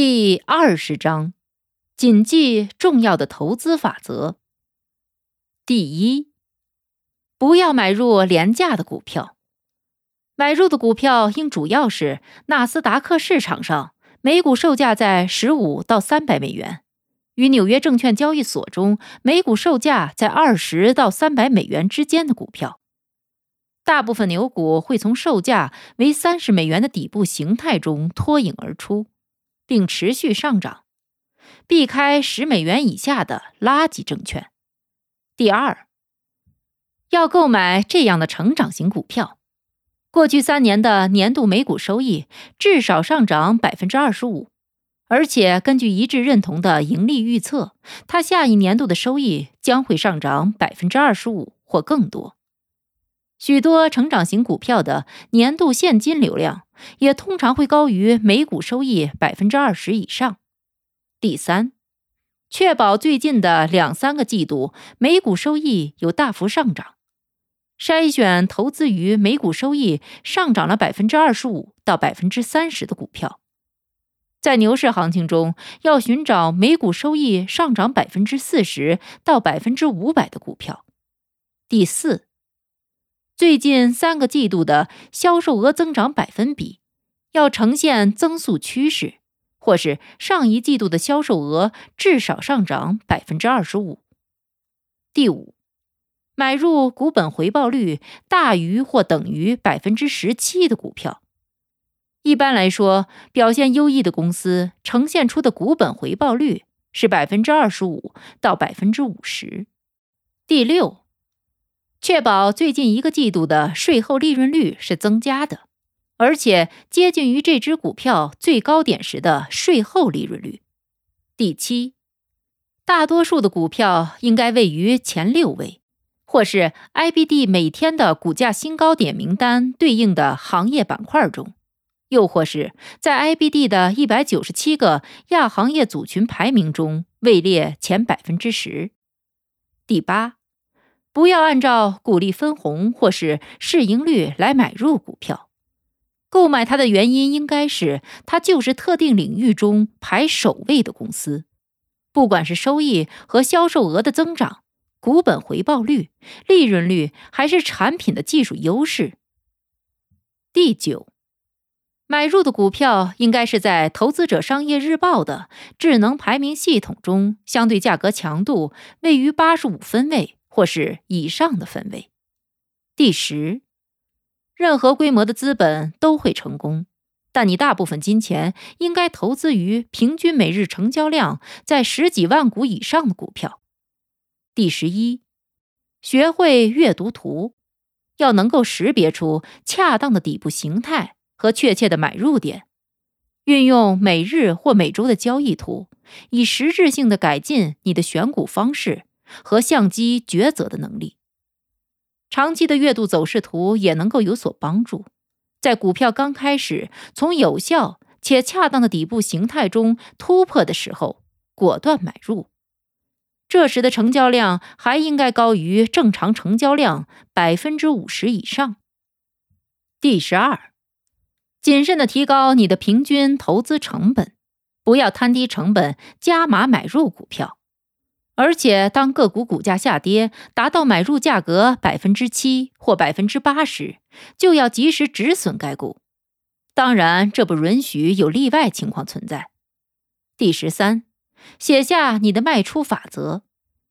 第二十章，谨记重要的投资法则。第一，不要买入廉价的股票。买入的股票应主要是纳斯达克市场上每股售价在十五到三百美元，与纽约证券交易所中每股售价在二十到三百美元之间的股票。大部分牛股会从售价为三十美元的底部形态中脱颖而出。并持续上涨，避开十美元以下的垃圾证券。第二，要购买这样的成长型股票，过去三年的年度每股收益至少上涨百分之二十五，而且根据一致认同的盈利预测，它下一年度的收益将会上涨百分之二十五或更多。许多成长型股票的年度现金流量也通常会高于每股收益百分之二十以上。第三，确保最近的两三个季度每股收益有大幅上涨，筛选投资于每股收益上涨了百分之二十五到百分之三十的股票。在牛市行情中，要寻找每股收益上涨百分之四十到百分之五百的股票。第四。最近三个季度的销售额增长百分比要呈现增速趋势，或是上一季度的销售额至少上涨百分之二十五。第五，买入股本回报率大于或等于百分之十七的股票。一般来说，表现优异的公司呈现出的股本回报率是百分之二十五到百分之五十。第六。确保最近一个季度的税后利润率是增加的，而且接近于这只股票最高点时的税后利润率。第七，大多数的股票应该位于前六位，或是 IBD 每天的股价新高点名单对应的行业板块中，又或是在 IBD 的一百九十七个亚行业组群排名中位列前百分之十。第八。不要按照股利分红或是市盈率来买入股票，购买它的原因应该是它就是特定领域中排首位的公司，不管是收益和销售额的增长、股本回报率、利润率，还是产品的技术优势。第九，买入的股票应该是在《投资者商业日报》的智能排名系统中相对价格强度位于八十五分位。或是以上的氛围。第十，任何规模的资本都会成功，但你大部分金钱应该投资于平均每日成交量在十几万股以上的股票。第十一，学会阅读图，要能够识别出恰当的底部形态和确切的买入点，运用每日或每周的交易图，以实质性的改进你的选股方式。和相机抉择的能力，长期的月度走势图也能够有所帮助。在股票刚开始从有效且恰当的底部形态中突破的时候，果断买入。这时的成交量还应该高于正常成交量百分之五十以上。第十二，谨慎的提高你的平均投资成本，不要摊低成本加码买入股票。而且，当个股股价下跌达到买入价格百分之七或百分之八时，就要及时止损该股。当然，这不允许有例外情况存在。第十三，写下你的卖出法则，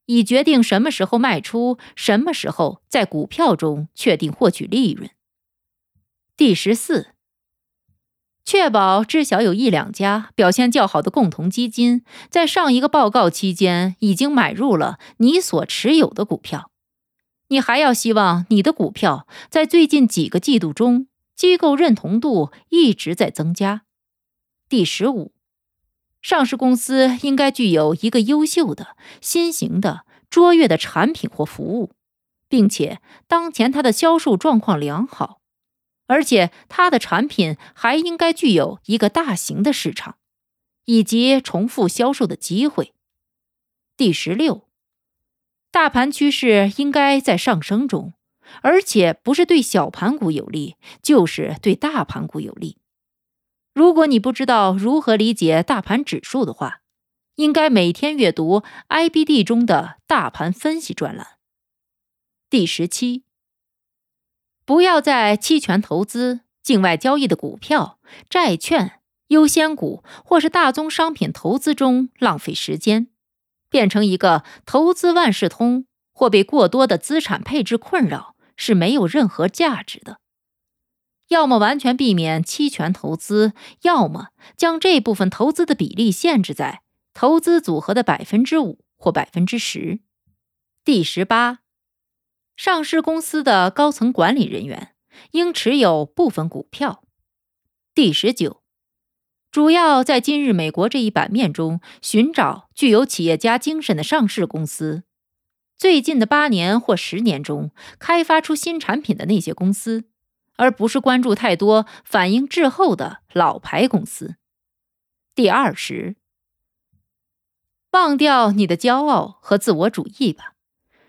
以决定什么时候卖出，什么时候在股票中确定获取利润。第十四。确保知晓有一两家表现较好的共同基金在上一个报告期间已经买入了你所持有的股票。你还要希望你的股票在最近几个季度中机构认同度一直在增加。第十五，上市公司应该具有一个优秀的、新型的、卓越的产品或服务，并且当前它的销售状况良好，而且它的产品还应该具有一个大型的市场，以及重复销售的机会。第十六，大盘趋势应该在上升中。而且不是对小盘股有利，就是对大盘股有利。如果你不知道如何理解大盘指数的话，应该每天阅读 IBD 中的大盘分析专栏。第十七，不要在期权投资、境外交易的股票、债券、优先股或是大宗商品投资中浪费时间，变成一个投资万事通，或被过多的资产配置困扰。是没有任何价值的。要么完全避免期权投资，要么将这部分投资的比例限制在投资组合的百分之五或百分之十。第十八，上市公司的高层管理人员应持有部分股票。第十九，主要在今日美国这一版面中寻找具有企业家精神的上市公司。最近的八年或十年中，开发出新产品的那些公司，而不是关注太多反应滞后的老牌公司。第二十，忘掉你的骄傲和自我主义吧，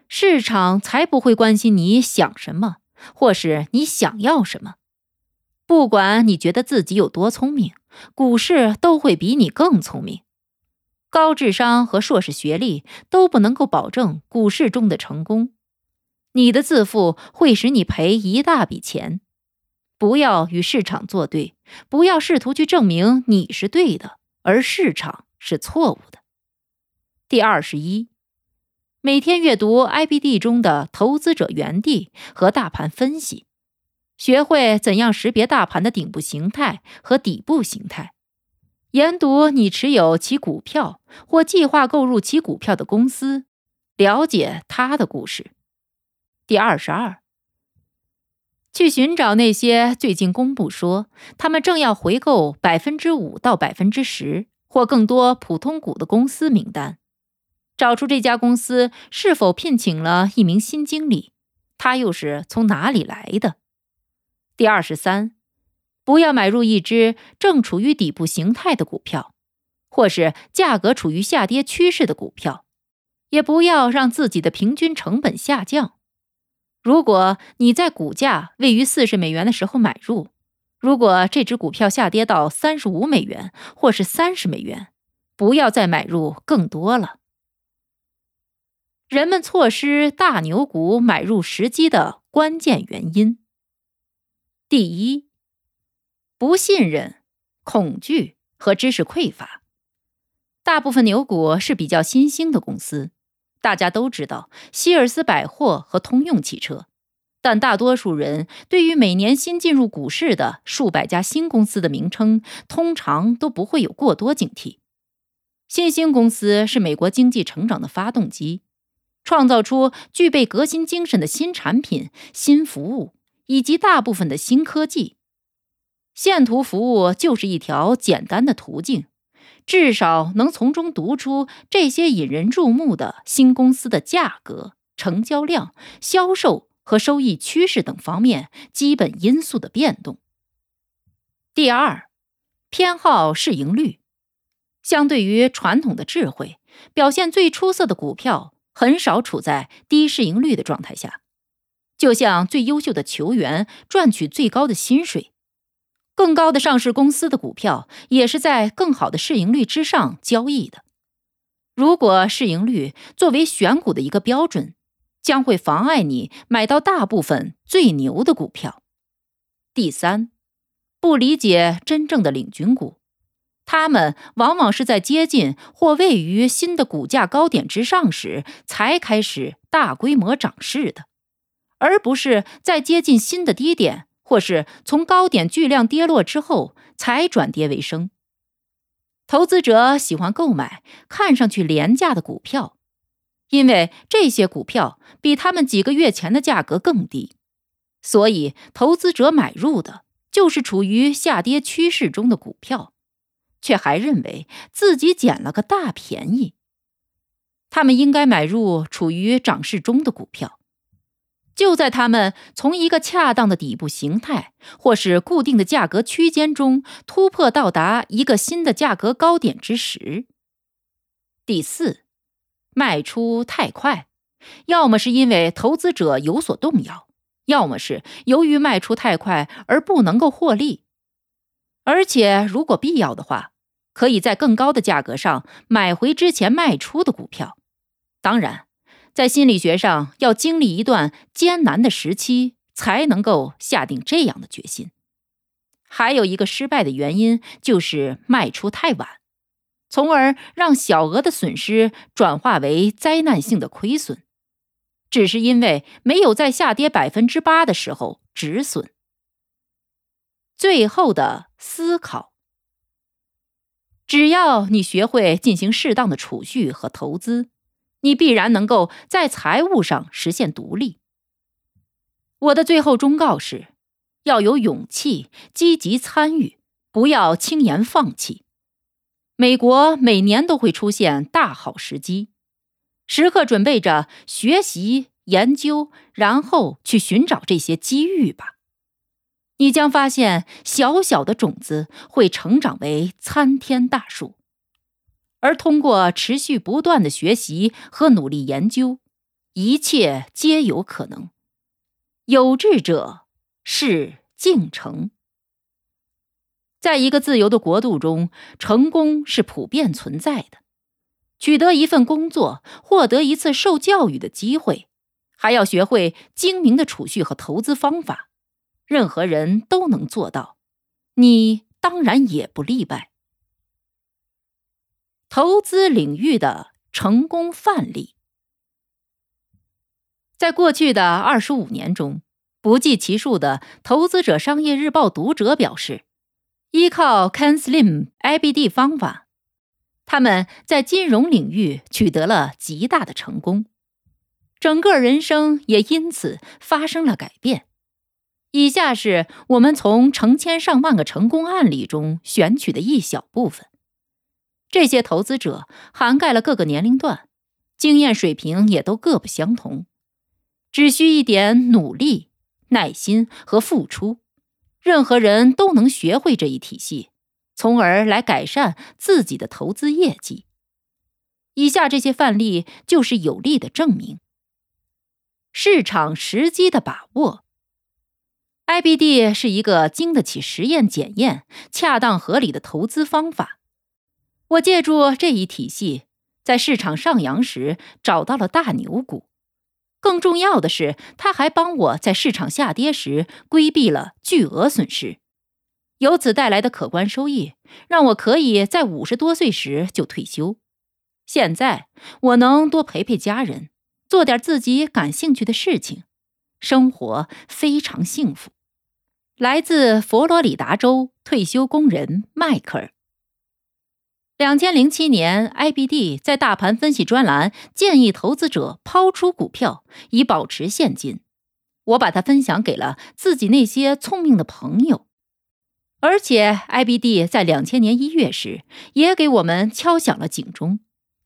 市场才不会关心你想什么，或是你想要什么。不管你觉得自己有多聪明，股市都会比你更聪明。高智商和硕士学历都不能够保证股市中的成功。你的自负会使你赔一大笔钱。不要与市场作对，不要试图去证明你是对的，而市场是错误的。第二十一，每天阅读 IBD 中的投资者原地和大盘分析，学会怎样识别大盘的顶部形态和底部形态。研读你持有其股票或计划购入其股票的公司，了解他的故事。第二十二，去寻找那些最近公布说他们正要回购百分之五到百分之十或更多普通股的公司名单，找出这家公司是否聘请了一名新经理，他又是从哪里来的。第二十三。不要买入一只正处于底部形态的股票，或是价格处于下跌趋势的股票，也不要让自己的平均成本下降。如果你在股价位于四十美元的时候买入，如果这只股票下跌到三十五美元或是三十美元，不要再买入更多了。人们错失大牛股买入时机的关键原因，第一。不信任、恐惧和知识匮乏。大部分牛股是比较新兴的公司，大家都知道希尔斯百货和通用汽车，但大多数人对于每年新进入股市的数百家新公司的名称，通常都不会有过多警惕。新兴公司是美国经济成长的发动机，创造出具备革新精神的新产品、新服务以及大部分的新科技。线图服务就是一条简单的途径，至少能从中读出这些引人注目的新公司的价格、成交量、销售和收益趋势等方面基本因素的变动。第二，偏好市盈率。相对于传统的智慧，表现最出色的股票很少处在低市盈率的状态下，就像最优秀的球员赚取最高的薪水。更高的上市公司的股票也是在更好的市盈率之上交易的。如果市盈率作为选股的一个标准，将会妨碍你买到大部分最牛的股票。第三，不理解真正的领军股，他们往往是在接近或位于新的股价高点之上时才开始大规模涨势的，而不是在接近新的低点。或是从高点巨量跌落之后才转跌为升。投资者喜欢购买看上去廉价的股票，因为这些股票比他们几个月前的价格更低，所以投资者买入的就是处于下跌趋势中的股票。却还认为自己捡了个大便宜。他们应该买入处于涨势中的股票。就在他们从一个恰当的底部形态或是固定的价格区间中突破到达一个新的价格高点之时，第四，卖出太快，要么是因为投资者有所动摇，要么是由于卖出太快而不能够获利。而且，如果必要的话，可以在更高的价格上买回之前卖出的股票。当然。在心理学上，要经历一段艰难的时期，才能够下定这样的决心。还有一个失败的原因，就是卖出太晚，从而让小额的损失转化为灾难性的亏损，只是因为没有在下跌百分之八的时候止损。最后的思考：只要你学会进行适当的储蓄和投资。你必然能够在财务上实现独立。我的最后忠告是：要有勇气，积极参与，不要轻言放弃。美国每年都会出现大好时机，时刻准备着学习、研究，然后去寻找这些机遇吧。你将发现，小小的种子会成长为参天大树。而通过持续不断的学习和努力研究，一切皆有可能。有志者事竟成。在一个自由的国度中，成功是普遍存在的。取得一份工作，获得一次受教育的机会，还要学会精明的储蓄和投资方法，任何人都能做到。你当然也不例外。投资领域的成功范例，在过去的二十五年中，不计其数的投资者商业日报读者表示，依靠 Ken Slim IBD 方法，他们在金融领域取得了极大的成功，整个人生也因此发生了改变。以下是我们从成千上万个成功案例中选取的一小部分。这些投资者涵盖了各个年龄段，经验水平也都各不相同，只需一点努力、耐心和付出，任何人都能学会这一体系，从而来改善自己的投资业绩。以下这些范例就是有力的证明。市场时机的把握，IBD 是一个经得起实验检验、恰当合理的投资方法。我借助这一体系，在市场上扬时找到了大牛股。更重要的是，它还帮我在市场下跌时规避了巨额损失。由此带来的可观收益，让我可以在五十多岁时就退休。现在我能多陪陪家人，做点自己感兴趣的事情，生活非常幸福。来自佛罗里达州退休工人迈克尔。两千零七年，IBD 在大盘分析专栏建议投资者抛出股票以保持现金。我把它分享给了自己那些聪明的朋友，而且 IBD 在两千年一月时也给我们敲响了警钟。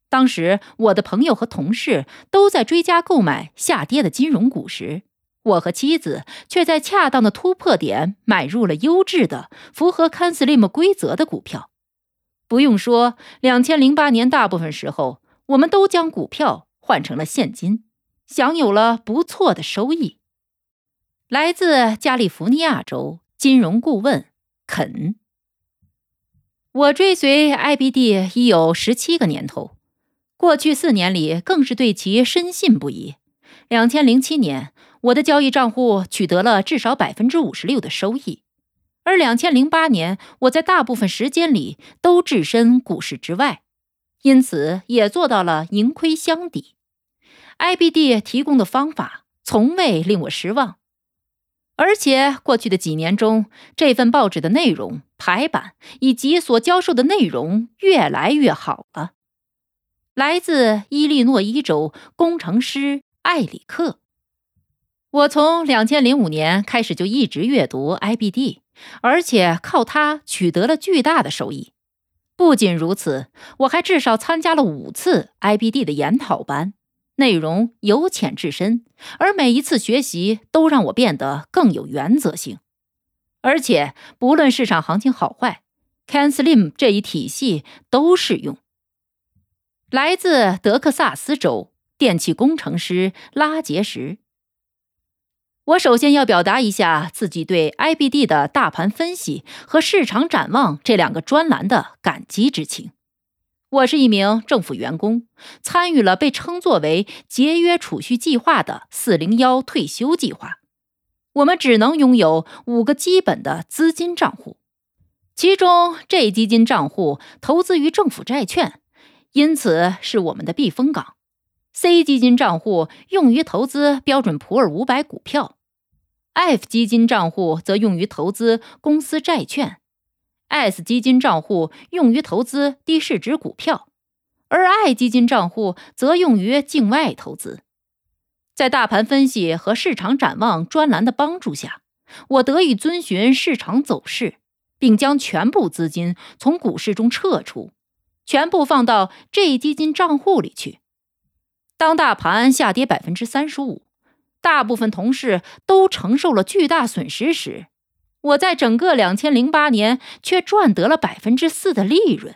当时我的朋友和同事都在追加购买下跌的金融股时，我和妻子却在恰当的突破点买入了优质的、符合 Canslim 规则的股票。不用说，两千零八年大部分时候，我们都将股票换成了现金，享有了不错的收益。来自加利福尼亚州金融顾问肯，我追随 IBD 已有十七个年头，过去四年里更是对其深信不疑。两千零七年，我的交易账户取得了至少百分之五十六的收益。而两千零八年，我在大部分时间里都置身股市之外，因此也做到了盈亏相抵。IBD 提供的方法从未令我失望，而且过去的几年中，这份报纸的内容、排版以及所教授的内容越来越好了。来自伊利诺伊州工程师艾里克，我从两千零五年开始就一直阅读 IBD。而且靠它取得了巨大的收益。不仅如此，我还至少参加了五次 IBD 的研讨班，内容由浅至深，而每一次学习都让我变得更有原则性。而且，不论市场行情好坏，CanSlim 这一体系都适用。来自德克萨斯州电气工程师拉杰什。我首先要表达一下自己对 IBD 的大盘分析和市场展望这两个专栏的感激之情。我是一名政府员工，参与了被称作为节约储蓄计划的401退休计划。我们只能拥有五个基本的资金账户，其中这基金账户投资于政府债券，因此是我们的避风港。C 基金账户用于投资标准普尔五百股票，F 基金账户则用于投资公司债券，S 基金账户用于投资低市值股票，而 I 基金账户则用于境外投资。在大盘分析和市场展望专栏的帮助下，我得以遵循市场走势，并将全部资金从股市中撤出，全部放到 J 基金账户里去。当大盘下跌百分之三十五，大部分同事都承受了巨大损失时，我在整个两千零八年却赚得了百分之四的利润。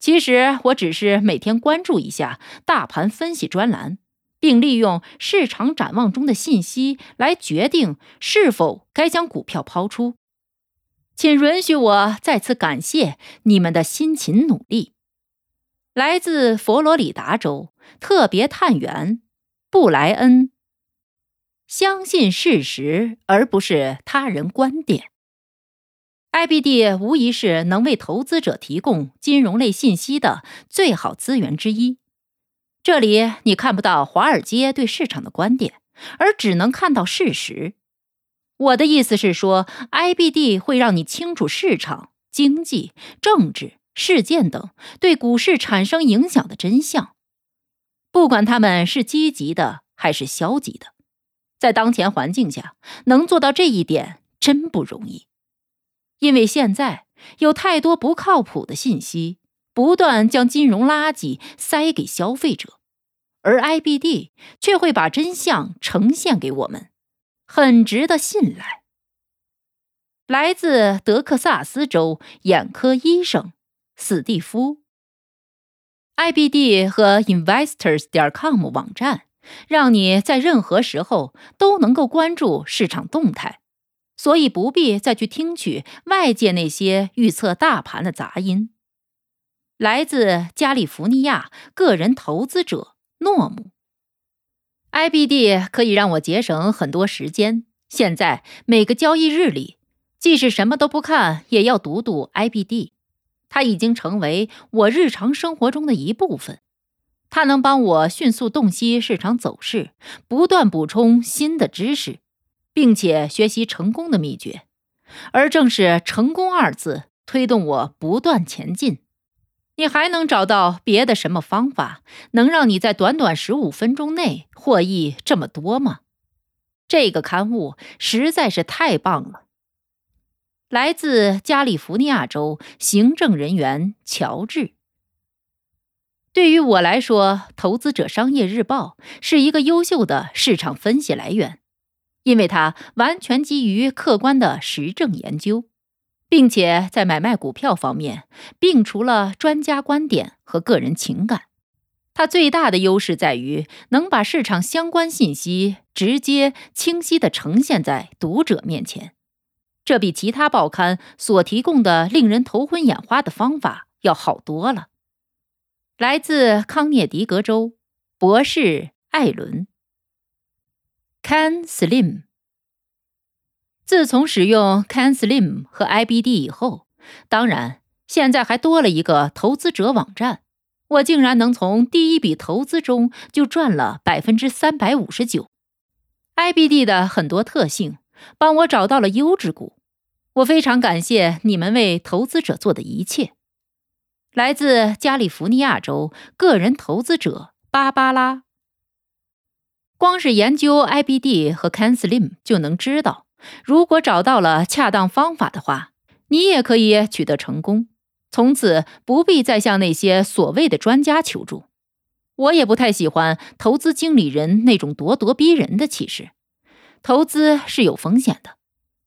其实我只是每天关注一下大盘分析专栏，并利用市场展望中的信息来决定是否该将股票抛出。请允许我再次感谢你们的辛勤努力。来自佛罗里达州特别探员布莱恩。相信事实而不是他人观点。IBD 无疑是能为投资者提供金融类信息的最好资源之一。这里你看不到华尔街对市场的观点，而只能看到事实。我的意思是说，IBD 会让你清楚市场、经济、政治。事件等对股市产生影响的真相，不管他们是积极的还是消极的，在当前环境下能做到这一点真不容易，因为现在有太多不靠谱的信息不断将金融垃圾塞给消费者，而 IBD 却会把真相呈现给我们，很值得信赖。来自德克萨斯州眼科医生。史蒂夫，IBD 和 Investors 点 com 网站，让你在任何时候都能够关注市场动态，所以不必再去听取外界那些预测大盘的杂音。来自加利福尼亚个人投资者诺姆，IBD 可以让我节省很多时间。现在每个交易日里，即使什么都不看，也要读读 IBD。它已经成为我日常生活中的一部分，它能帮我迅速洞悉市场走势，不断补充新的知识，并且学习成功的秘诀。而正是“成功”二字推动我不断前进。你还能找到别的什么方法，能让你在短短十五分钟内获益这么多吗？这个刊物实在是太棒了。来自加利福尼亚州行政人员乔治。对于我来说，《投资者商业日报》是一个优秀的市场分析来源，因为它完全基于客观的实证研究，并且在买卖股票方面摒除了专家观点和个人情感。它最大的优势在于能把市场相关信息直接、清晰地呈现在读者面前。这比其他报刊所提供的令人头昏眼花的方法要好多了。来自康涅狄格州博士艾伦，Can Slim。自从使用 Can Slim 和 IBD 以后，当然现在还多了一个投资者网站，我竟然能从第一笔投资中就赚了百分之三百五十九。IBD 的很多特性。帮我找到了优质股，我非常感谢你们为投资者做的一切。来自加利福尼亚州个人投资者芭芭拉。光是研究 IBD 和 CanSlim 就能知道，如果找到了恰当方法的话，你也可以取得成功。从此不必再向那些所谓的专家求助。我也不太喜欢投资经理人那种咄咄逼人的气势。投资是有风险的，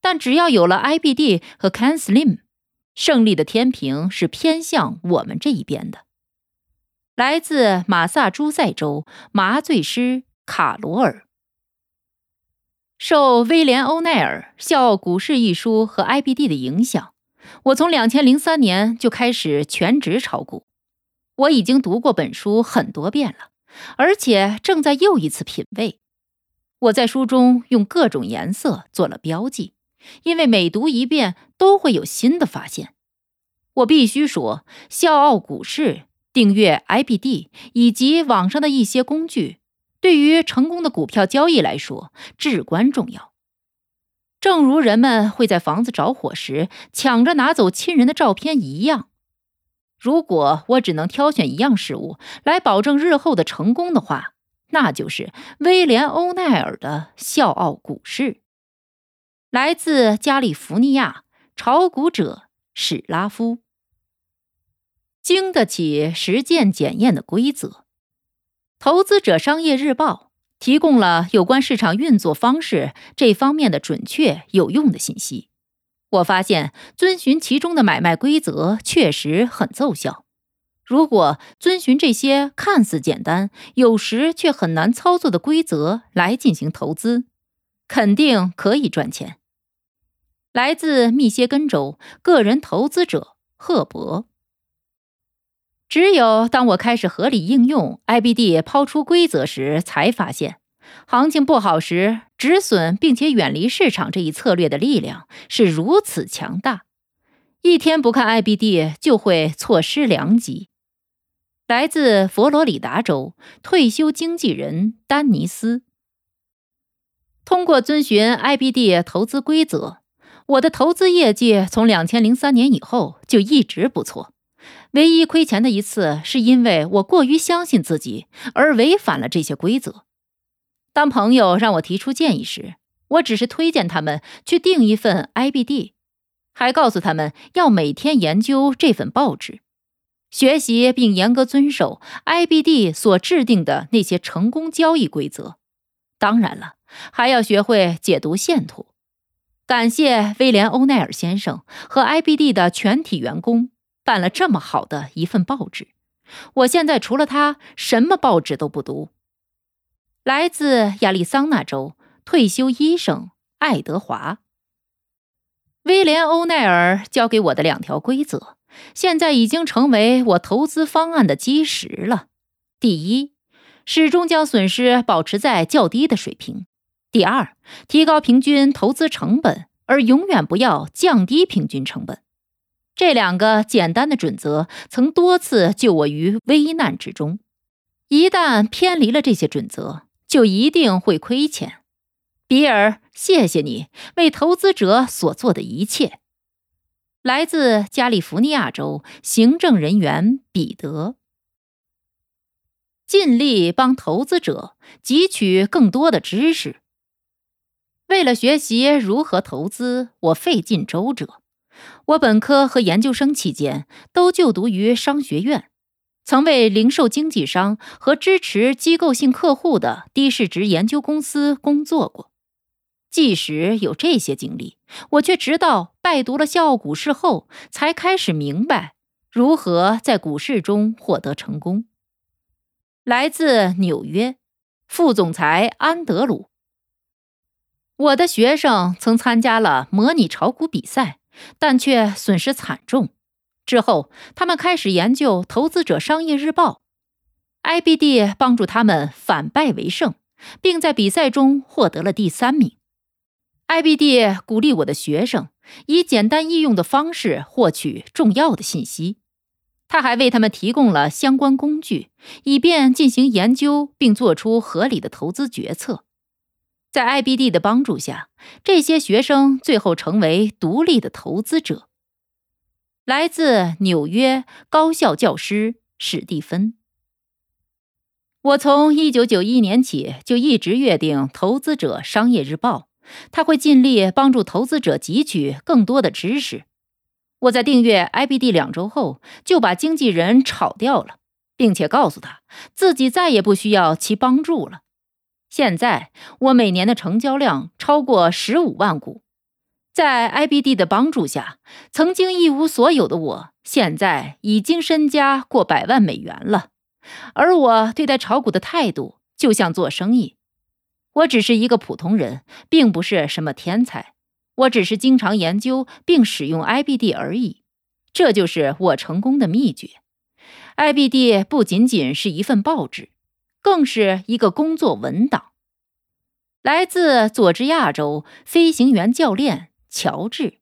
但只要有了 IBD 和 Can Slim，胜利的天平是偏向我们这一边的。来自马萨诸塞州麻醉师卡罗尔，受威廉·欧奈尔《笑傲股市》一书和 IBD 的影响，我从两千零三年就开始全职炒股。我已经读过本书很多遍了，而且正在又一次品味。我在书中用各种颜色做了标记，因为每读一遍都会有新的发现。我必须说，《笑傲股市》、订阅 IBD 以及网上的一些工具，对于成功的股票交易来说至关重要。正如人们会在房子着火时抢着拿走亲人的照片一样。如果我只能挑选一样事物来保证日后的成功的话，那就是威廉·欧奈尔的《笑傲股市》。来自加利福尼亚炒股者史拉夫，经得起实践检验的规则。投资者商业日报提供了有关市场运作方式这方面的准确有用的信息。我发现遵循其中的买卖规则确实很奏效。如果遵循这些看似简单、有时却很难操作的规则来进行投资，肯定可以赚钱。来自密歇根州个人投资者赫伯。只有当我开始合理应用 IBD 抛出规则时，才发现。行情不好时，止损并且远离市场这一策略的力量是如此强大，一天不看 IBD 就会错失良机。来自佛罗里达州退休经纪人丹尼斯，通过遵循 IBD 投资规则，我的投资业绩从两千零三年以后就一直不错。唯一亏钱的一次，是因为我过于相信自己而违反了这些规则。当朋友让我提出建议时，我只是推荐他们去订一份 IBD，还告诉他们要每天研究这份报纸，学习并严格遵守 IBD 所制定的那些成功交易规则。当然了，还要学会解读线图。感谢威廉·欧奈尔先生和 IBD 的全体员工办了这么好的一份报纸。我现在除了他，什么报纸都不读。来自亚利桑那州退休医生爱德华·威廉·欧奈尔教给我的两条规则，现在已经成为我投资方案的基石了。第一，始终将损失保持在较低的水平；第二，提高平均投资成本，而永远不要降低平均成本。这两个简单的准则曾多次救我于危难之中。一旦偏离了这些准则，就一定会亏钱，比尔，谢谢你为投资者所做的一切。来自加利福尼亚州行政人员彼得，尽力帮投资者汲取更多的知识。为了学习如何投资，我费尽周折。我本科和研究生期间都就读于商学院。曾为零售经纪商和支持机构性客户的低市值研究公司工作过。即使有这些经历，我却直到拜读了《笑傲股市》后，才开始明白如何在股市中获得成功。来自纽约，副总裁安德鲁。我的学生曾参加了模拟炒股比赛，但却损失惨重。之后，他们开始研究《投资者商业日报》，IBD 帮助他们反败为胜，并在比赛中获得了第三名。IBD 鼓励我的学生以简单易用的方式获取重要的信息。他还为他们提供了相关工具，以便进行研究并做出合理的投资决策。在 IBD 的帮助下，这些学生最后成为独立的投资者。来自纽约高校教师史蒂芬。我从一九九一年起就一直约定《投资者商业日报》，他会尽力帮助投资者汲取更多的知识。我在订阅 IBD 两周后，就把经纪人炒掉了，并且告诉他自己再也不需要其帮助了。现在我每年的成交量超过十五万股，在 IBD 的帮助下，曾经一无所有的我，现在已经身家过百万美元了。而我对待炒股的态度，就像做生意。我只是一个普通人，并不是什么天才。我只是经常研究并使用 IBD 而已，这就是我成功的秘诀。IBD 不仅仅是一份报纸，更是一个工作文档。来自佐治亚州飞行员教练乔治。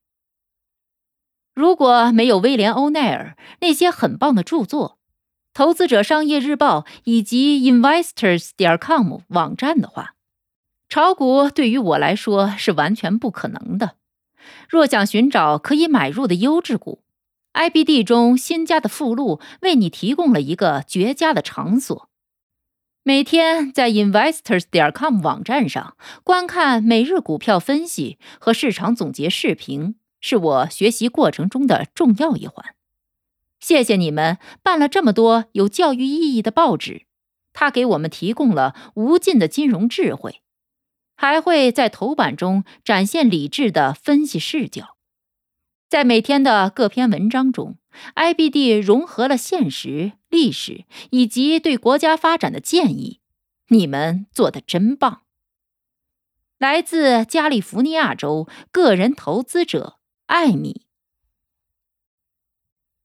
如果没有威廉·欧奈尔那些很棒的著作，《投资者商业日报》以及 Investors 点 com 网站的话。炒股对于我来说是完全不可能的。若想寻找可以买入的优质股，IBD 中新加的附录为你提供了一个绝佳的场所。每天在 investors 点 com 网站上观看每日股票分析和市场总结视频，是我学习过程中的重要一环。谢谢你们办了这么多有教育意义的报纸，它给我们提供了无尽的金融智慧。还会在头版中展现理智的分析视角，在每天的各篇文章中，IBD 融合了现实、历史以及对国家发展的建议。你们做的真棒！来自加利福尼亚州个人投资者艾米。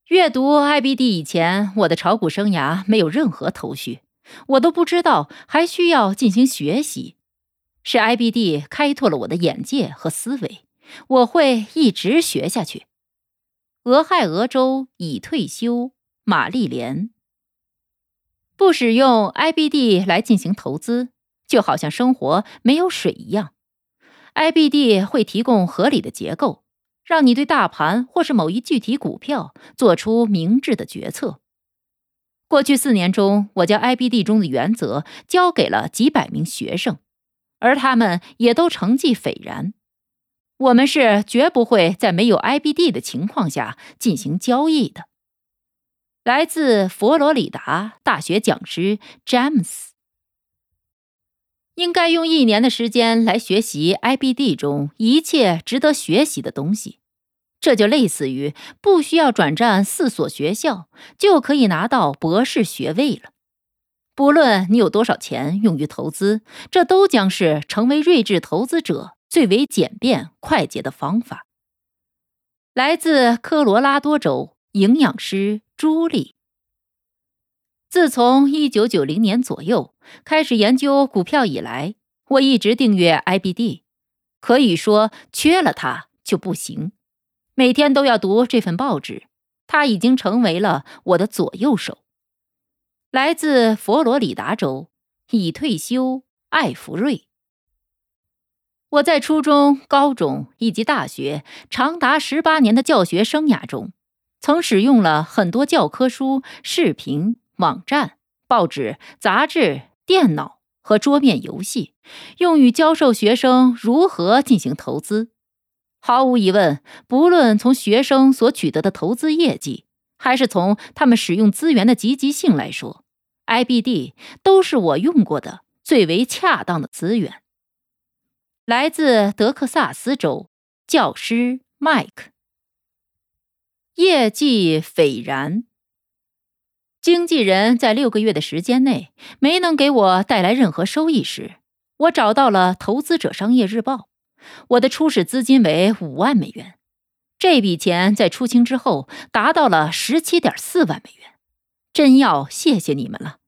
阅读 IBD 以前，我的炒股生涯没有任何头绪，我都不知道还需要进行学习。是 IBD 开拓了我的眼界和思维，我会一直学下去。俄亥俄州已退休，玛丽莲。不使用 IBD 来进行投资，就好像生活没有水一样。IBD 会提供合理的结构，让你对大盘或是某一具体股票做出明智的决策。过去四年中，我将 IBD 中的原则教给了几百名学生。而他们也都成绩斐然。我们是绝不会在没有 IBD 的情况下进行交易的。来自佛罗里达大学讲师詹姆斯，应该用一年的时间来学习 IBD 中一切值得学习的东西。这就类似于不需要转战四所学校就可以拿到博士学位了。不论你有多少钱用于投资，这都将是成为睿智投资者最为简便快捷的方法。来自科罗拉多州营养师朱莉，自从一九九零年左右开始研究股票以来，我一直订阅 IBD，可以说缺了它就不行。每天都要读这份报纸，它已经成为了我的左右手。来自佛罗里达州，已退休，艾弗瑞。我在初中、高中以及大学长达十八年的教学生涯中，曾使用了很多教科书、视频、网站、报纸、杂志、电脑和桌面游戏，用于教授学生如何进行投资。毫无疑问，不论从学生所取得的投资业绩，还是从他们使用资源的积极性来说，IBD 都是我用过的最为恰当的资源。来自德克萨斯州，教师麦克，业绩斐然。经纪人在六个月的时间内没能给我带来任何收益时，我找到了《投资者商业日报》，我的初始资金为五万美元。这笔钱在出清之后达到了十七点四万美元，真要谢谢你们了。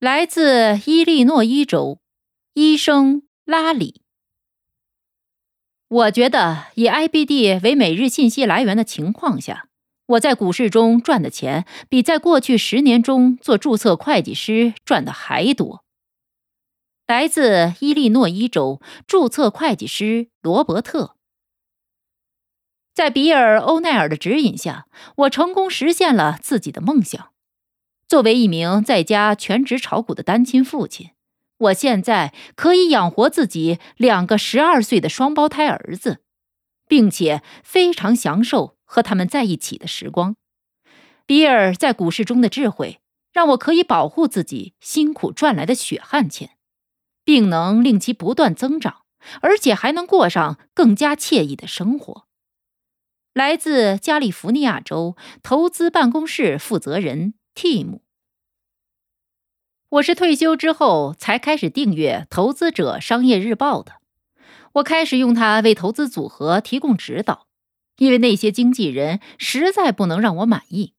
来自伊利诺伊州，医生拉里。我觉得以 IBD 为每日信息来源的情况下，我在股市中赚的钱比在过去十年中做注册会计师赚的还多。来自伊利诺伊州注册会计师罗伯特。在比尔·欧奈尔的指引下，我成功实现了自己的梦想。作为一名在家全职炒股的单亲父亲，我现在可以养活自己两个十二岁的双胞胎儿子。并且非常享受和他们在一起的时光。比尔在股市中的智慧，让我可以保护自己辛苦赚来的血汗钱，并能令其不断增长，而且还能过上更加惬意的生活。来自加利福尼亚州投资办公室负责人 Tim。我是退休之后才开始订阅《投资者商业日报》的。我开始用它为投资组合提供指导，因为那些经纪人实在不能让我满意，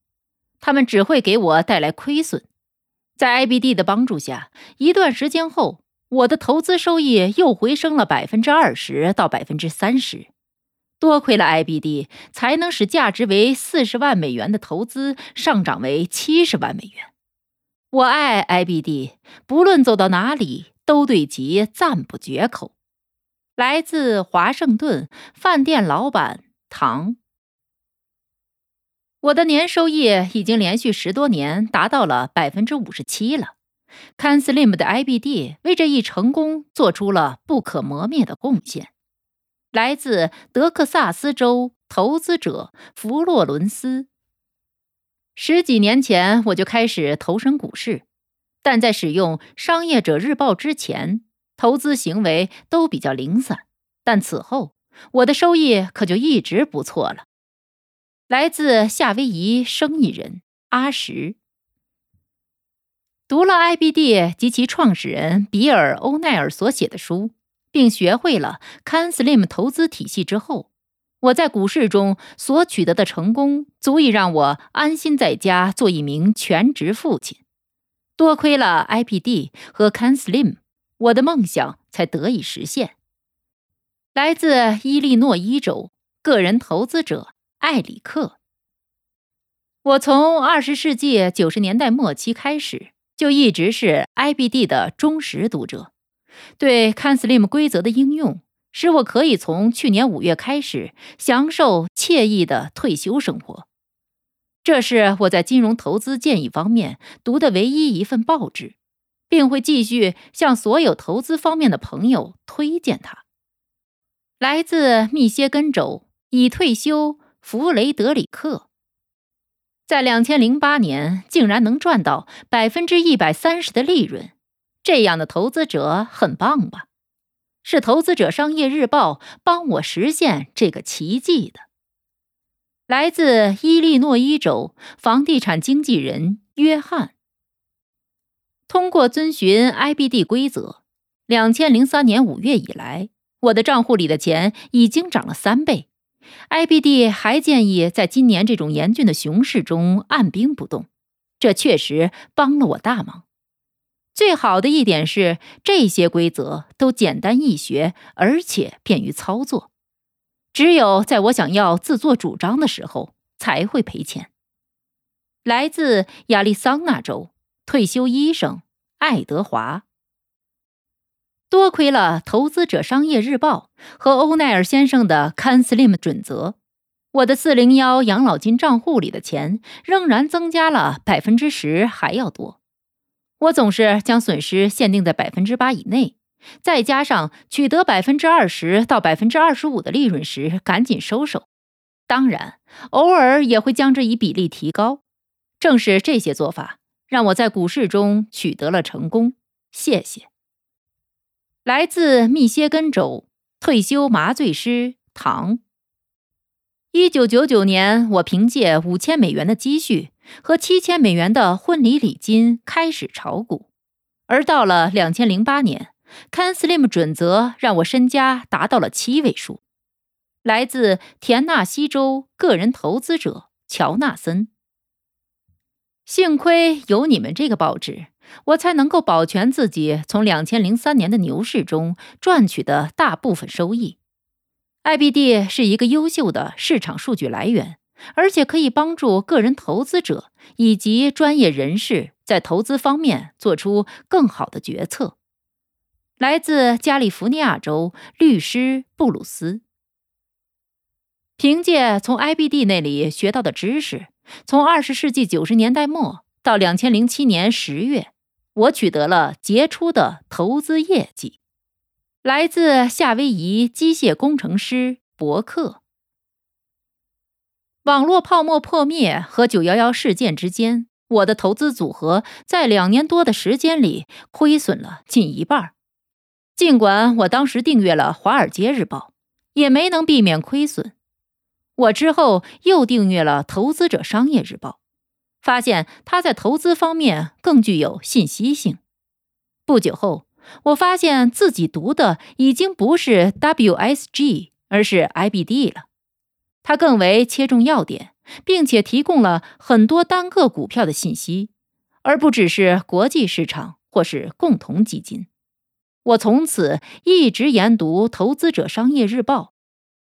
他们只会给我带来亏损。在 IBD 的帮助下，一段时间后，我的投资收益又回升了百分之二十到百分之三十。多亏了 IBD，才能使价值为四十万美元的投资上涨为七十万美元。我爱 IBD，不论走到哪里，都对其赞不绝口。来自华盛顿饭店老板唐。我的年收益已经连续十多年达到了百分之五十七了。CanSlim 的 IBD 为这一成功做出了不可磨灭的贡献。来自德克萨斯州投资者弗洛伦斯。十几年前我就开始投身股市，但在使用《商业者日报》之前，投资行为都比较零散。但此后，我的收益可就一直不错了。来自夏威夷生意人阿什，读了 IBD 及其创始人比尔·欧奈尔所写的书，并学会了 CanSlim 投资体系之后。我在股市中所取得的成功，足以让我安心在家做一名全职父亲。多亏了 IPD 和 CanSlim，我的梦想才得以实现。来自伊利诺伊州个人投资者艾里克，我从二十世纪九十年代末期开始，就一直是 IBD 的忠实读者，对 CanSlim 规则的应用。使我可以从去年五月开始享受惬意的退休生活。这是我在金融投资建议方面读的唯一一份报纸，并会继续向所有投资方面的朋友推荐它。来自密歇根州已退休弗雷德里克，在两千零八年竟然能赚到百分之一百三十的利润，这样的投资者很棒吧？是《投资者商业日报》帮我实现这个奇迹的。来自伊利诺伊州房地产经纪人约翰，通过遵循 IBD 规则，两千零三年五月以来，我的账户里的钱已经涨了三倍。IBD 还建议在今年这种严峻的熊市中按兵不动，这确实帮了我大忙。最好的一点是，这些规则都简单易学，而且便于操作。只有在我想要自作主张的时候，才会赔钱。来自亚利桑那州退休医生爱德华，多亏了《投资者商业日报》和欧奈尔先生的 CanSlim 准则，我的四零幺养老金账户里的钱仍然增加了百分之十还要多。我总是将损失限定在百分之八以内，再加上取得百分之二十到百分之二十五的利润时赶紧收手。当然，偶尔也会将这一比例提高。正是这些做法，让我在股市中取得了成功。谢谢。来自密歇根州退休麻醉师唐。一九九九年，我凭借五千美元的积蓄。和七千美元的婚礼礼金开始炒股，而到了两千零八年，CanSlim 准则让我身家达到了七位数。来自田纳西州个人投资者乔纳森，幸亏有你们这个报纸，我才能够保全自己从两千零三年的牛市中赚取的大部分收益。IBD 是一个优秀的市场数据来源。而且可以帮助个人投资者以及专业人士在投资方面做出更好的决策。来自加利福尼亚州律师布鲁斯，凭借从 IBD 那里学到的知识，从二十世纪九十年代末到两千零七年十月，我取得了杰出的投资业绩。来自夏威夷机械工程师伯克。网络泡沫破灭和九幺幺事件之间，我的投资组合在两年多的时间里亏损了近一半。尽管我当时订阅了《华尔街日报》，也没能避免亏损。我之后又订阅了《投资者商业日报》，发现它在投资方面更具有信息性。不久后，我发现自己读的已经不是 WSG，而是 IBD 了。它更为切中要点，并且提供了很多单个股票的信息，而不只是国际市场或是共同基金。我从此一直研读《投资者商业日报》，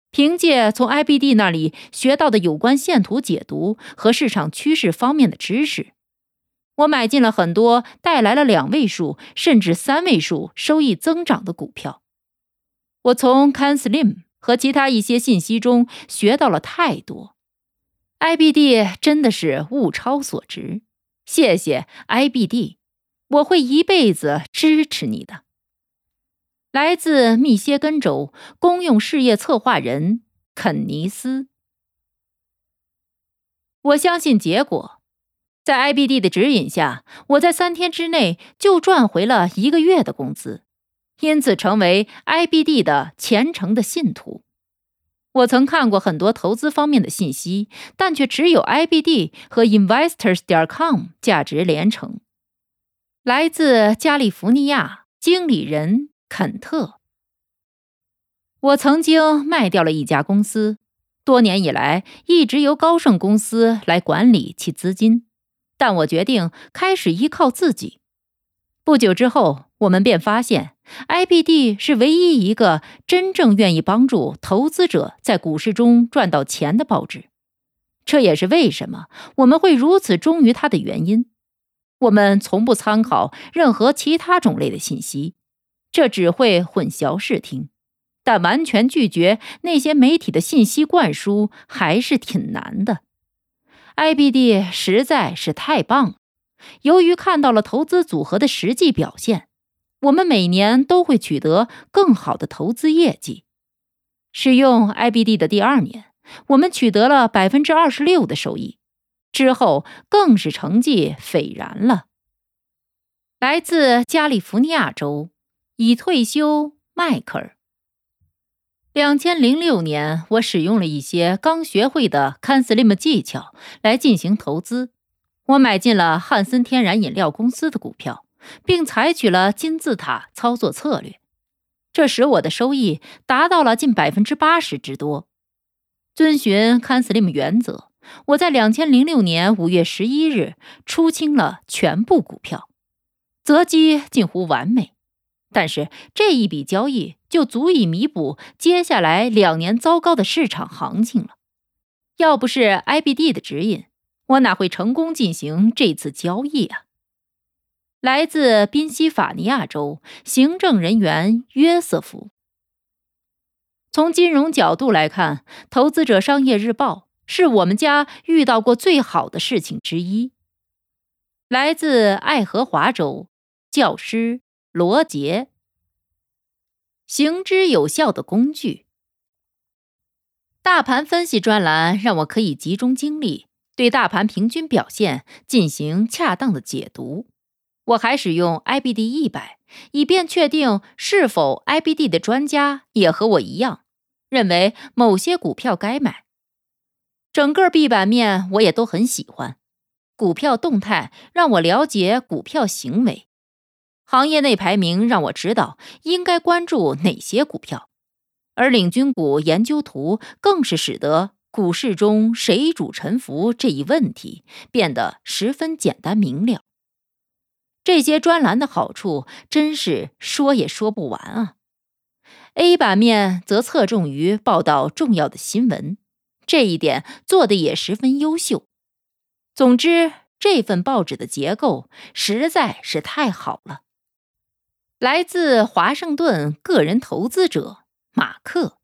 凭借从 IBD 那里学到的有关线图解读和市场趋势方面的知识，我买进了很多带来了两位数甚至三位数收益增长的股票。我从 CanSlim 和其他一些信息中学到了太多，IBD 真的是物超所值。谢谢 IBD，我会一辈子支持你的。来自密歇根州公用事业策划人肯尼斯。我相信结果，在 IBD 的指引下，我在三天之内就赚回了一个月的工资，因此成为 IBD 的虔诚的信徒。我曾看过很多投资方面的信息，但却只有 IBD 和 Investors 点 com 价值连城。来自加利福尼亚，经理人。肯特，我曾经卖掉了一家公司，多年以来一直由高盛公司来管理其资金，但我决定开始依靠自己。不久之后，我们便发现，IBD 是唯一一个真正愿意帮助投资者在股市中赚到钱的报纸。这也是为什么我们会如此忠于它的原因。我们从不参考任何其他种类的信息。这只会混淆视听，但完全拒绝那些媒体的信息灌输还是挺难的。IBD 实在是太棒了。由于看到了投资组合的实际表现，我们每年都会取得更好的投资业绩。使用 IBD 的第二年，我们取得了百分之二十六的收益，之后更是成绩斐然了。来自加利福尼亚州。已退休，迈克尔。两千零六年，我使用了一些刚学会的 CanSlim 技巧来进行投资。我买进了汉森天然饮料公司的股票，并采取了金字塔操作策略，这使我的收益达到了近百分之八十之多。遵循 CanSlim 原则，我在两千零六年五月十一日出清了全部股票，择机近乎完美。但是这一笔交易就足以弥补接下来两年糟糕的市场行情了。要不是 IBD 的指引，我哪会成功进行这次交易啊？来自宾夕法尼亚州行政人员约瑟夫。从金融角度来看，《投资者商业日报》是我们家遇到过最好的事情之一。来自爱荷华州教师。罗杰，行之有效的工具。大盘分析专栏让我可以集中精力对大盘平均表现进行恰当的解读。我还使用 IBD 一百，以便确定是否 IBD 的专家也和我一样认为某些股票该买。整个 B 版面我也都很喜欢。股票动态让我了解股票行为。行业内排名让我知道应该关注哪些股票，而领军股研究图更是使得股市中谁主沉浮这一问题变得十分简单明了。这些专栏的好处真是说也说不完啊！A 版面则侧重于报道重要的新闻，这一点做的也十分优秀。总之，这份报纸的结构实在是太好了。来自华盛顿个人投资者马克。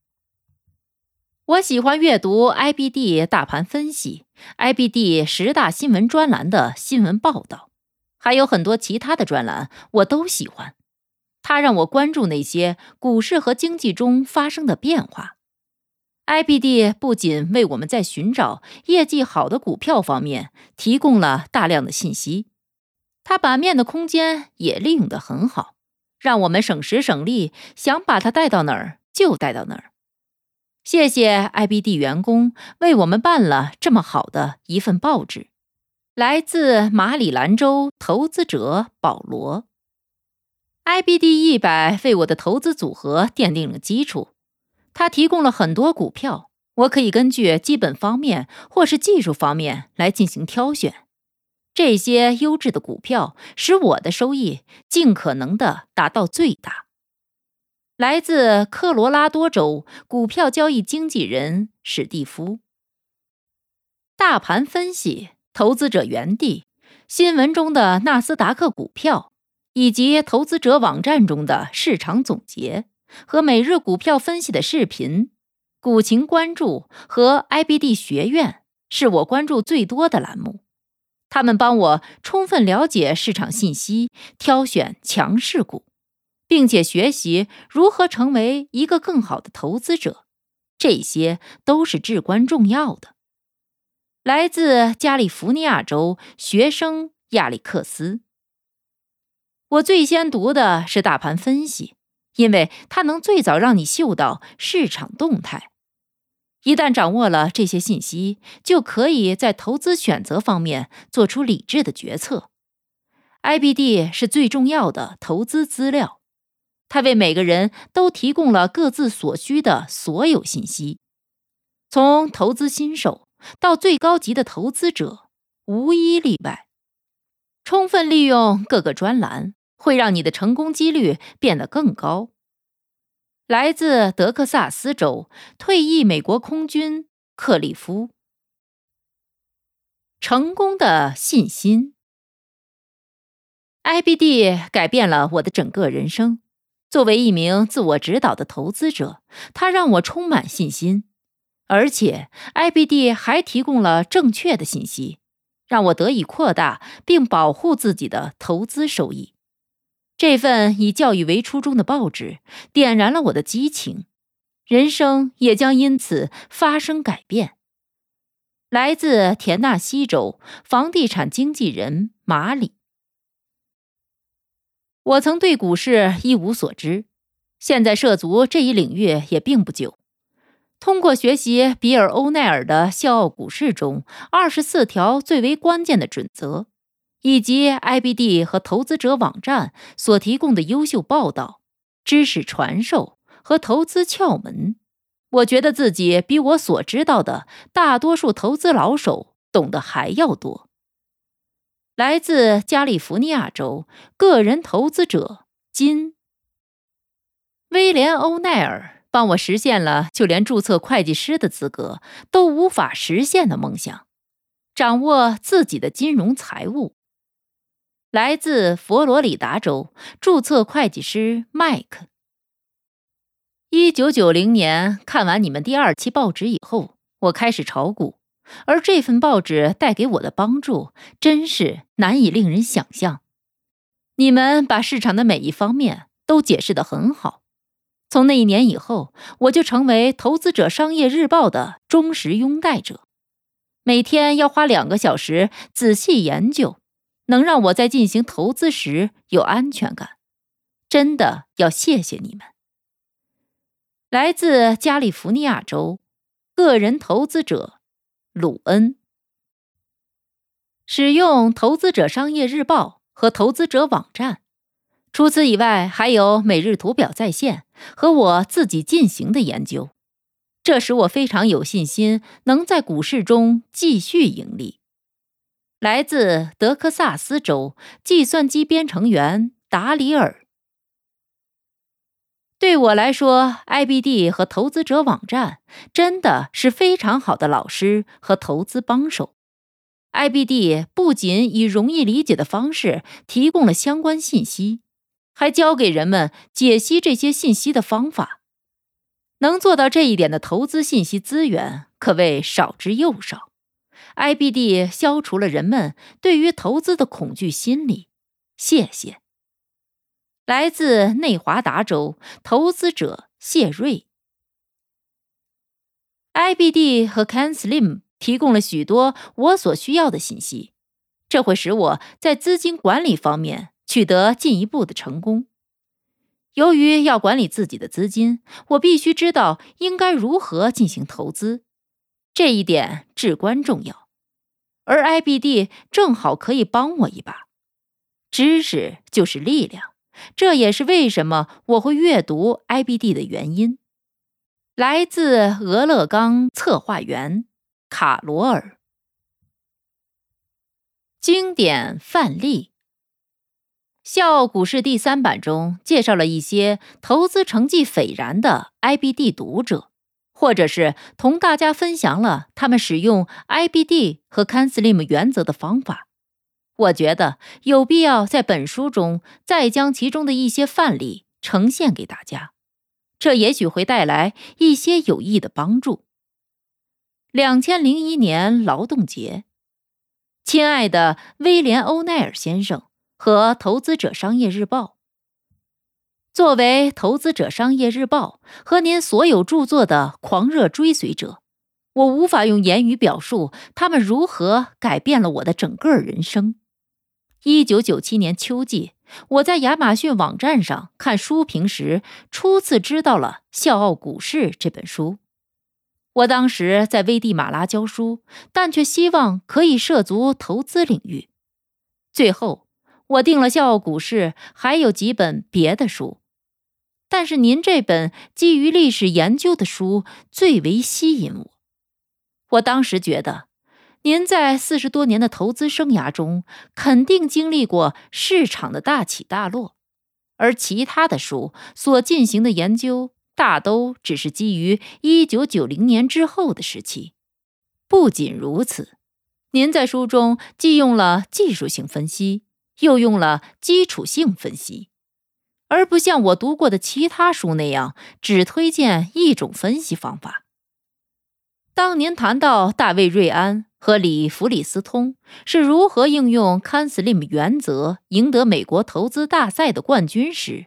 我喜欢阅读 IBD 大盘分析、IBD 十大新闻专栏的新闻报道，还有很多其他的专栏，我都喜欢。它让我关注那些股市和经济中发生的变化。IBD 不仅为我们在寻找业绩好的股票方面提供了大量的信息，它版面的空间也利用得很好，让我们省时省力，想把它带到哪儿就带到哪儿。谢谢 IBD 员工为我们办了这么好的一份报纸。来自马里兰州投资者保罗，IBD 一百为我的投资组合奠定了基础。他提供了很多股票，我可以根据基本方面或是技术方面来进行挑选。这些优质的股票使我的收益尽可能的达到最大。来自科罗拉多州股票交易经纪人史蒂夫，大盘分析。投资者原地新闻中的纳斯达克股票，以及投资者网站中的市场总结和每日股票分析的视频，股情关注和 IBD 学院是我关注最多的栏目。他们帮我充分了解市场信息，挑选强势股，并且学习如何成为一个更好的投资者。这些都是至关重要的。来自加利福尼亚州学生亚历克斯。我最先读的是大盘分析，因为它能最早让你嗅到市场动态。一旦掌握了这些信息，就可以在投资选择方面做出理智的决策。IBD 是最重要的投资资料，它为每个人都提供了各自所需的所有信息，从投资新手。到最高级的投资者，无一例外。充分利用各个专栏，会让你的成功几率变得更高。来自德克萨斯州退役美国空军克利夫，成功的信心。IBD 改变了我的整个人生。作为一名自我指导的投资者，它让我充满信心。而且，IBD 还提供了正确的信息，让我得以扩大并保护自己的投资收益。这份以教育为初衷的报纸点燃了我的激情，人生也将因此发生改变。来自田纳西州房地产经纪人马里，我曾对股市一无所知，现在涉足这一领域也并不久。通过学习比尔·欧奈尔的《笑傲股市》中二十四条最为关键的准则，以及 IBD 和投资者网站所提供的优秀报道、知识传授和投资窍门，我觉得自己比我所知道的大多数投资老手懂得还要多。来自加利福尼亚州个人投资者金威廉·欧奈尔。帮我实现了就连注册会计师的资格都无法实现的梦想，掌握自己的金融财务。来自佛罗里达州注册会计师麦克。一九九零年看完你们第二期报纸以后，我开始炒股，而这份报纸带给我的帮助真是难以令人想象。你们把市场的每一方面都解释得很好。从那一年以后，我就成为《投资者商业日报》的忠实拥戴者，每天要花两个小时仔细研究，能让我在进行投资时有安全感。真的要谢谢你们。来自加利福尼亚州个人投资者鲁恩，使用《投资者商业日报》和投资者网站。除此以外，还有每日图表在线和我自己进行的研究，这使我非常有信心能在股市中继续盈利。来自德克萨斯州计算机编程员达里尔，对我来说，IBD 和投资者网站真的是非常好的老师和投资帮手。IBD 不仅以容易理解的方式提供了相关信息。还教给人们解析这些信息的方法，能做到这一点的投资信息资源可谓少之又少。IBD 消除了人们对于投资的恐惧心理。谢谢。来自内华达州投资者谢瑞。IBD 和 CanSlim 提供了许多我所需要的信息，这会使我在资金管理方面取得进一步的成功。由于要管理自己的资金，我必须知道应该如何进行投资，这一点至关重要。而 IBD 正好可以帮我一把。知识就是力量，这也是为什么我会阅读 IBD 的原因。来自俄勒冈策划员卡罗尔。经典范例。《笑傲股市》第三版中介绍了一些投资成绩斐然的 IBD 读者，或者是同大家分享了他们使用 IBD 和 CanSlim 原则的方法。我觉得有必要在本书中再将其中的一些范例呈现给大家，这也许会带来一些有益的帮助。两千零一年劳动节，亲爱的威廉·欧奈尔先生。和《投资者商业日报》作为《投资者商业日报》和您所有著作的狂热追随者，我无法用言语表述他们如何改变了我的整个人生。一九九七年秋季，我在亚马逊网站上看书评时，初次知道了《笑傲股市》这本书。我当时在危地马拉教书，但却希望可以涉足投资领域。最后。我订了《笑傲股市》，还有几本别的书，但是您这本基于历史研究的书最为吸引我。我当时觉得，您在四十多年的投资生涯中，肯定经历过市场的大起大落，而其他的书所进行的研究，大都只是基于一九九零年之后的时期。不仅如此，您在书中既用了技术性分析。又用了基础性分析，而不像我读过的其他书那样只推荐一种分析方法。当您谈到大卫·瑞安和里弗里斯通是如何应用 CanSlim 原则赢得美国投资大赛的冠军时，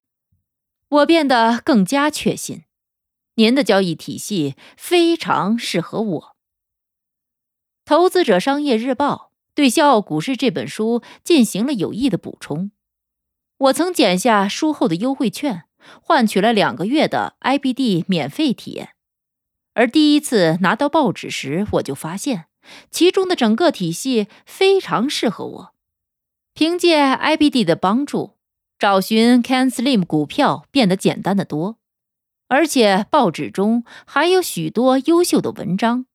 我变得更加确信，您的交易体系非常适合我。投资者商业日报。对《笑傲股市》这本书进行了有益的补充。我曾剪下书后的优惠券，换取了两个月的 IBD 免费体验。而第一次拿到报纸时，我就发现其中的整个体系非常适合我。凭借 IBD 的帮助，找寻 CanSlim 股票变得简单的多。而且报纸中还有许多优秀的文章，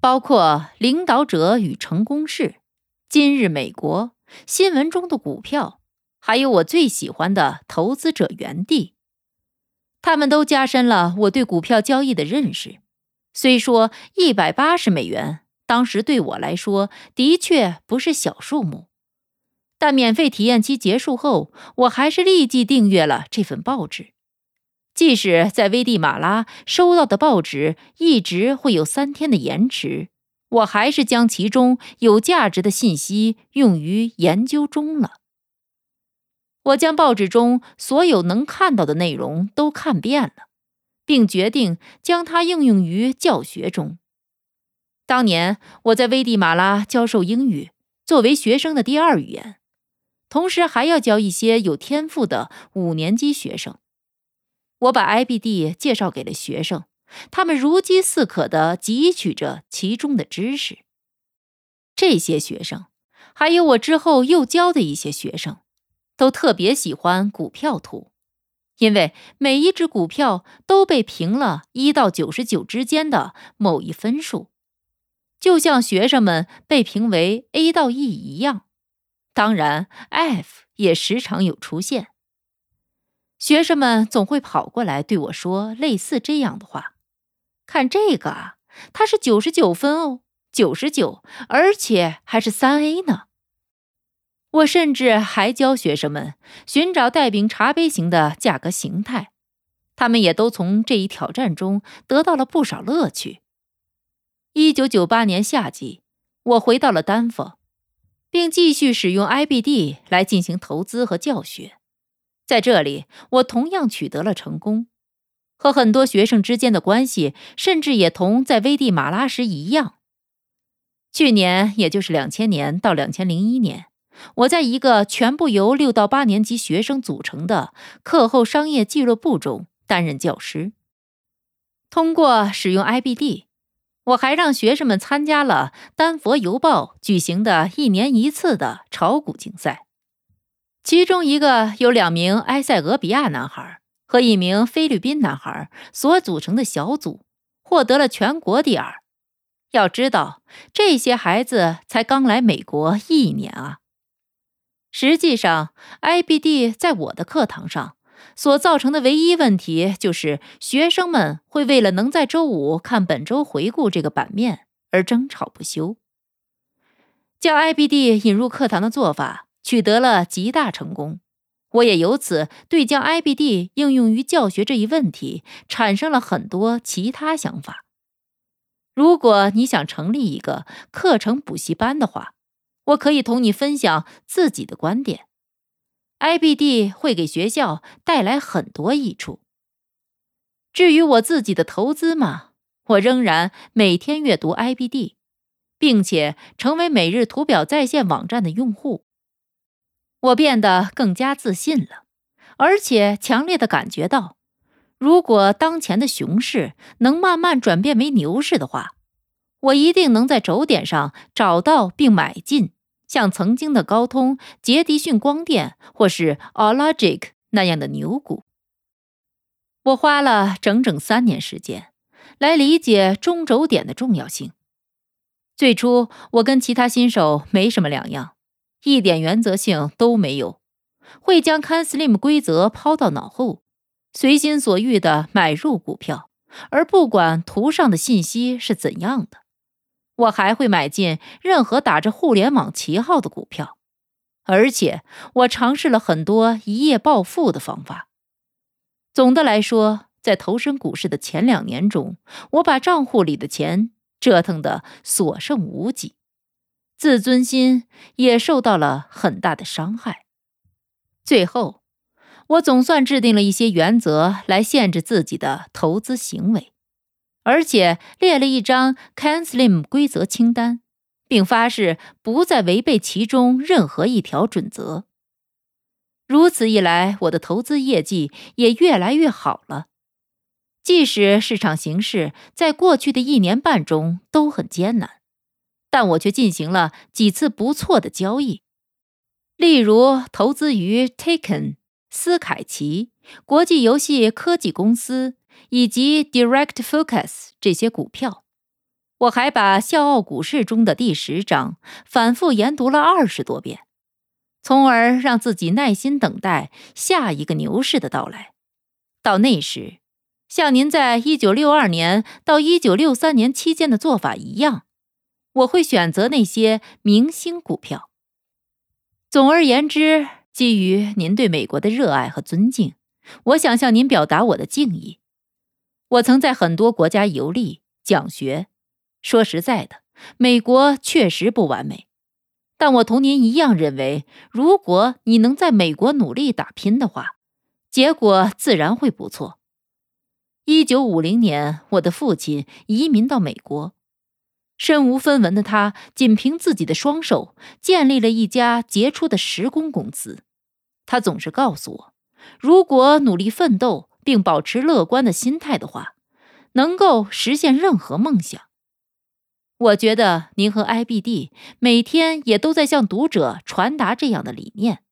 包括《领导者与成功式》。今日美国新闻中的股票，还有我最喜欢的投资者原地，他们都加深了我对股票交易的认识。虽说一百八十美元当时对我来说的确不是小数目，但免费体验期结束后，我还是立即订阅了这份报纸。即使在危地马拉收到的报纸一直会有三天的延迟。我还是将其中有价值的信息用于研究中了。我将报纸中所有能看到的内容都看遍了，并决定将它应用于教学中。当年我在危地马拉教授英语，作为学生的第二语言，同时还要教一些有天赋的五年级学生。我把 IBD 介绍给了学生。他们如饥似渴地汲取着其中的知识。这些学生，还有我之后又教的一些学生，都特别喜欢股票图，因为每一只股票都被评了一到九十九之间的某一分数，就像学生们被评为 A 到 E 一样。当然，F 也时常有出现。学生们总会跑过来对我说类似这样的话。看这个啊，它是九十九分哦，九十九，而且还是三 A 呢。我甚至还教学生们寻找带柄茶杯型的价格形态，他们也都从这一挑战中得到了不少乐趣。一九九八年夏季，我回到了丹佛，并继续使用 IBD 来进行投资和教学。在这里，我同样取得了成功。和很多学生之间的关系，甚至也同在危地马拉时一样。去年，也就是两千年到两千零一年，我在一个全部由六到八年级学生组成的课后商业俱乐部中担任教师。通过使用 IBD，我还让学生们参加了丹佛邮报举行的一年一次的炒股竞赛，其中一个有两名埃塞俄比亚男孩。和一名菲律宾男孩所组成的小组获得了全国第二。要知道，这些孩子才刚来美国一年啊。实际上，IBD 在我的课堂上所造成的唯一问题，就是学生们会为了能在周五看本周回顾这个版面而争吵不休。将 IBD 引入课堂的做法取得了极大成功。我也由此对将 IBD 应用于教学这一问题产生了很多其他想法。如果你想成立一个课程补习班的话，我可以同你分享自己的观点。IBD 会给学校带来很多益处。至于我自己的投资嘛，我仍然每天阅读 IBD，并且成为每日图表在线网站的用户。我变得更加自信了，而且强烈的感觉到，如果当前的熊市能慢慢转变为牛市的话，我一定能在轴点上找到并买进像曾经的高通、杰迪逊光电或是 Allogic 那样的牛股。我花了整整三年时间来理解中轴点的重要性。最初，我跟其他新手没什么两样。一点原则性都没有，会将 Can Slim 规则抛到脑后，随心所欲的买入股票，而不管图上的信息是怎样的。我还会买进任何打着互联网旗号的股票，而且我尝试了很多一夜暴富的方法。总的来说，在投身股市的前两年中，我把账户里的钱折腾得所剩无几。自尊心也受到了很大的伤害。最后，我总算制定了一些原则来限制自己的投资行为，而且列了一张 Can Slim 规则清单，并发誓不再违背其中任何一条准则。如此一来，我的投资业绩也越来越好了，即使市场形势在过去的一年半中都很艰难。但我却进行了几次不错的交易，例如投资于 Taken、斯凯奇、国际游戏科技公司以及 Direct Focus 这些股票。我还把《笑傲股市》中的第十章反复研读了二十多遍，从而让自己耐心等待下一个牛市的到来。到那时，像您在一九六二年到一九六三年期间的做法一样。我会选择那些明星股票。总而言之，基于您对美国的热爱和尊敬，我想向您表达我的敬意。我曾在很多国家游历、讲学。说实在的，美国确实不完美，但我同您一样认为，如果你能在美国努力打拼的话，结果自然会不错。一九五零年，我的父亲移民到美国。身无分文的他，仅凭自己的双手建立了一家杰出的石工公司。他总是告诉我，如果努力奋斗并保持乐观的心态的话，能够实现任何梦想。我觉得您和 IBD 每天也都在向读者传达这样的理念。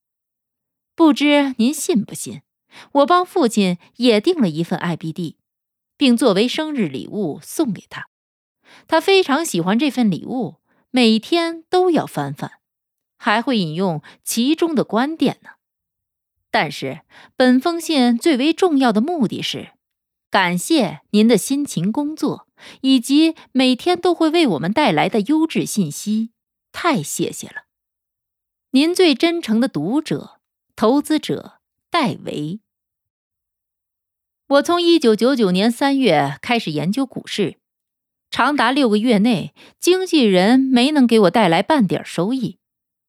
不知您信不信？我帮父亲也订了一份 IBD，并作为生日礼物送给他。他非常喜欢这份礼物，每天都要翻翻，还会引用其中的观点呢。但是，本封信最为重要的目的是感谢您的辛勤工作，以及每天都会为我们带来的优质信息。太谢谢了！您最真诚的读者、投资者戴维。我从一九九九年三月开始研究股市。长达六个月内，经纪人没能给我带来半点收益。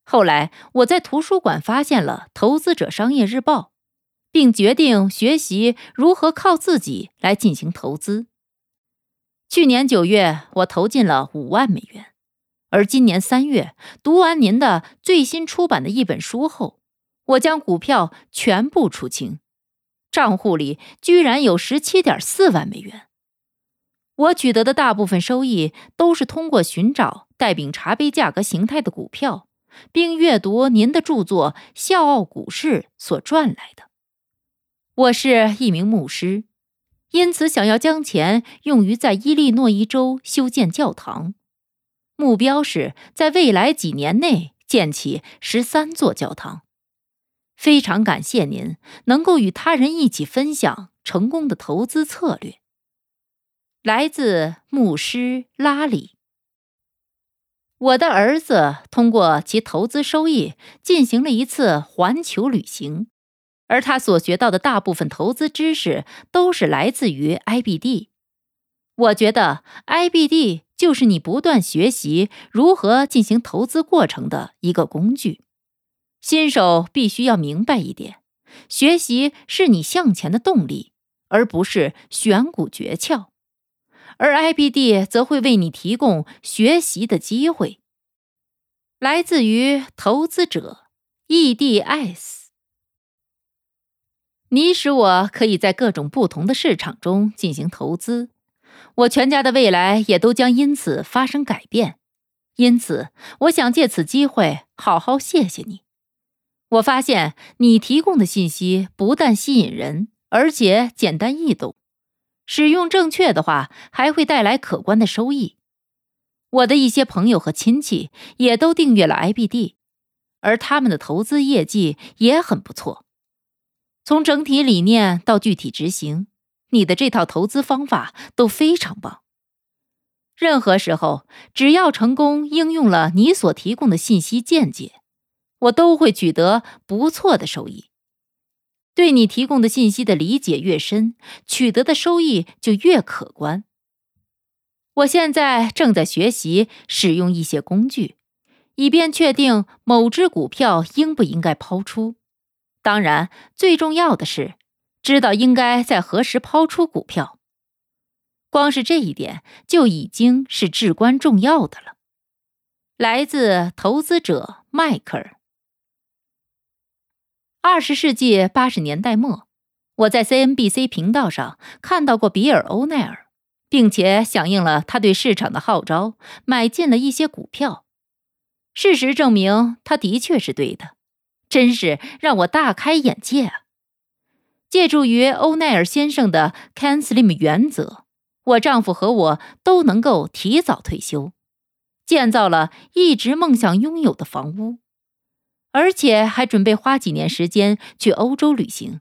后来，我在图书馆发现了《投资者商业日报》，并决定学习如何靠自己来进行投资。去年九月，我投进了五万美元，而今年三月读完您的最新出版的一本书后，我将股票全部出清，账户里居然有十七点四万美元。我取得的大部分收益都是通过寻找带饼茶杯价格形态的股票，并阅读您的著作《笑傲股市》所赚来的。我是一名牧师，因此想要将钱用于在伊利诺伊州修建教堂，目标是在未来几年内建起十三座教堂。非常感谢您能够与他人一起分享成功的投资策略。来自牧师拉里。我的儿子通过其投资收益进行了一次环球旅行，而他所学到的大部分投资知识都是来自于 IBD。我觉得 IBD 就是你不断学习如何进行投资过程的一个工具。新手必须要明白一点：学习是你向前的动力，而不是选股诀窍。而 IBD 则会为你提供学习的机会。来自于投资者 EDS，你使我可以在各种不同的市场中进行投资，我全家的未来也都将因此发生改变。因此，我想借此机会好好谢谢你。我发现你提供的信息不但吸引人，而且简单易懂。使用正确的话，还会带来可观的收益。我的一些朋友和亲戚也都订阅了 IBD，而他们的投资业绩也很不错。从整体理念到具体执行，你的这套投资方法都非常棒。任何时候，只要成功应用了你所提供的信息见解，我都会取得不错的收益。对你提供的信息的理解越深，取得的收益就越可观。我现在正在学习使用一些工具，以便确定某只股票应不应该抛出。当然，最重要的是知道应该在何时抛出股票。光是这一点就已经是至关重要的了。来自投资者迈克尔。二十世纪八十年代末，我在 CNBC 频道上看到过比尔·欧奈尔，并且响应了他对市场的号召，买进了一些股票。事实证明，他的确是对的，真是让我大开眼界啊！借助于欧奈尔先生的 Can Slim 原则，我丈夫和我都能够提早退休，建造了一直梦想拥有的房屋。而且还准备花几年时间去欧洲旅行。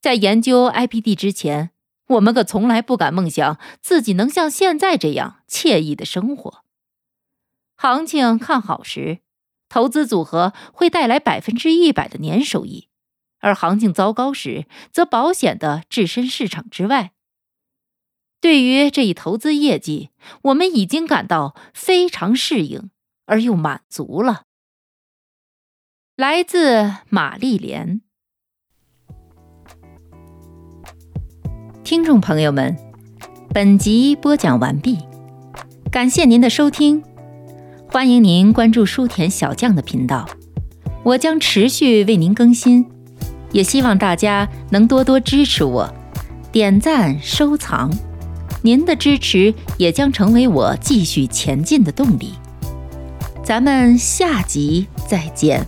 在研究 IPD 之前，我们可从来不敢梦想自己能像现在这样惬意的生活。行情看好时，投资组合会带来百分之一百的年收益；而行情糟糕时，则保险的置身市场之外。对于这一投资业绩，我们已经感到非常适应而又满足了。来自玛丽莲，听众朋友们，本集播讲完毕，感谢您的收听，欢迎您关注书田小将的频道，我将持续为您更新，也希望大家能多多支持我，点赞收藏，您的支持也将成为我继续前进的动力。咱们下集再见。